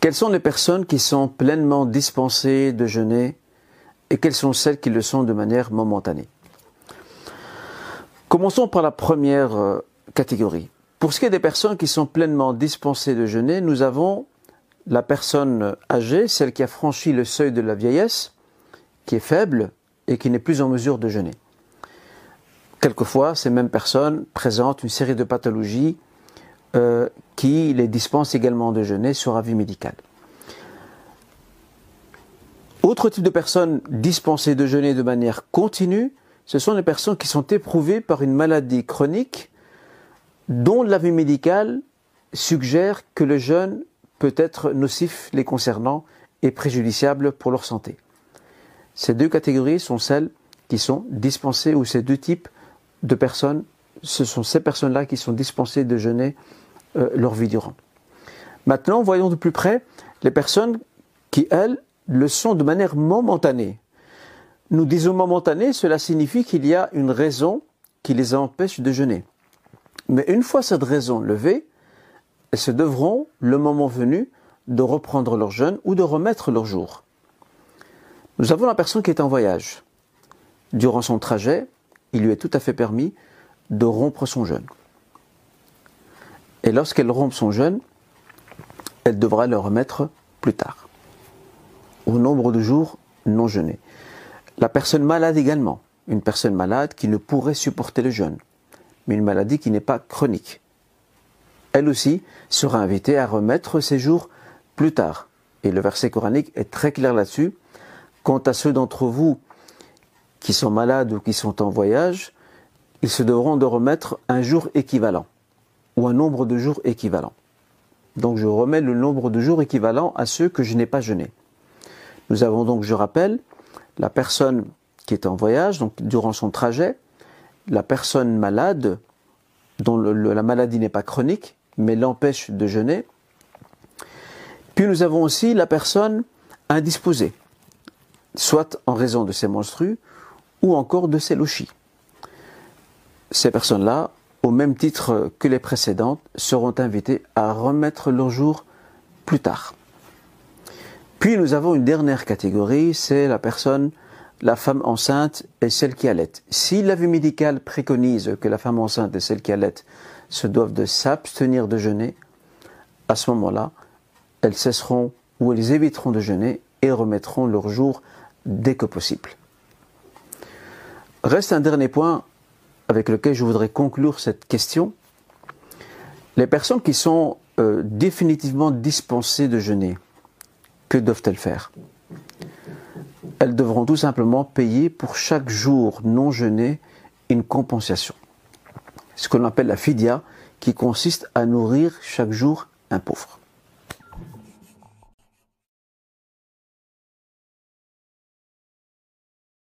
Quelles sont les personnes qui sont pleinement dispensées de jeûner et quelles sont celles qui le sont de manière momentanée? Commençons par la première euh, catégorie. Pour ce qui est des personnes qui sont pleinement dispensées de jeûner, nous avons la personne âgée, celle qui a franchi le seuil de la vieillesse, qui est faible et qui n'est plus en mesure de jeûner. Quelquefois, ces mêmes personnes présentent une série de pathologies euh, qui les dispensent également de jeûner sur avis médical. Autre type de personnes dispensées de jeûner de manière continue, ce sont les personnes qui sont éprouvées par une maladie chronique dont l'avis médical suggère que le jeûne peut être nocif les concernant et préjudiciable pour leur santé. Ces deux catégories sont celles qui sont dispensées, ou ces deux types de personnes, ce sont ces personnes-là qui sont dispensées de jeûner euh, leur vie durant. Maintenant, voyons de plus près les personnes qui, elles, le sont de manière momentanée. Nous disons momentanée, cela signifie qu'il y a une raison qui les empêche de jeûner. Mais une fois cette raison levée, elles se devront, le moment venu, de reprendre leur jeûne ou de remettre leur jour. Nous avons la personne qui est en voyage. Durant son trajet, il lui est tout à fait permis de rompre son jeûne. Et lorsqu'elle rompt son jeûne, elle devra le remettre plus tard, au nombre de jours non jeûnés. La personne malade également, une personne malade qui ne pourrait supporter le jeûne, mais une maladie qui n'est pas chronique. Elle aussi sera invitée à remettre ses jours plus tard. Et le verset coranique est très clair là-dessus. Quant à ceux d'entre vous qui sont malades ou qui sont en voyage, ils se devront de remettre un jour équivalent ou un nombre de jours équivalent. Donc je remets le nombre de jours équivalent à ceux que je n'ai pas jeûné. Nous avons donc, je rappelle, la personne qui est en voyage, donc durant son trajet, la personne malade, dont la maladie n'est pas chronique, mais l'empêche de jeûner. Puis nous avons aussi la personne indisposée, soit en raison de ses menstrues, ou encore de ses lochis. Ces personnes-là, au même titre que les précédentes, seront invitées à remettre leur jour plus tard. Puis nous avons une dernière catégorie, c'est la personne, la femme enceinte et celle qui allait. Si l'avis médical préconise que la femme enceinte et celle qui allait se doivent de s'abstenir de jeûner, à ce moment-là, elles cesseront ou elles éviteront de jeûner et remettront leur jour dès que possible. Reste un dernier point avec lequel je voudrais conclure cette question. Les personnes qui sont euh, définitivement dispensées de jeûner, que doivent-elles faire? Elles devront tout simplement payer pour chaque jour non jeûné une compensation. Ce que l'on appelle la fidia, qui consiste à nourrir chaque jour un pauvre.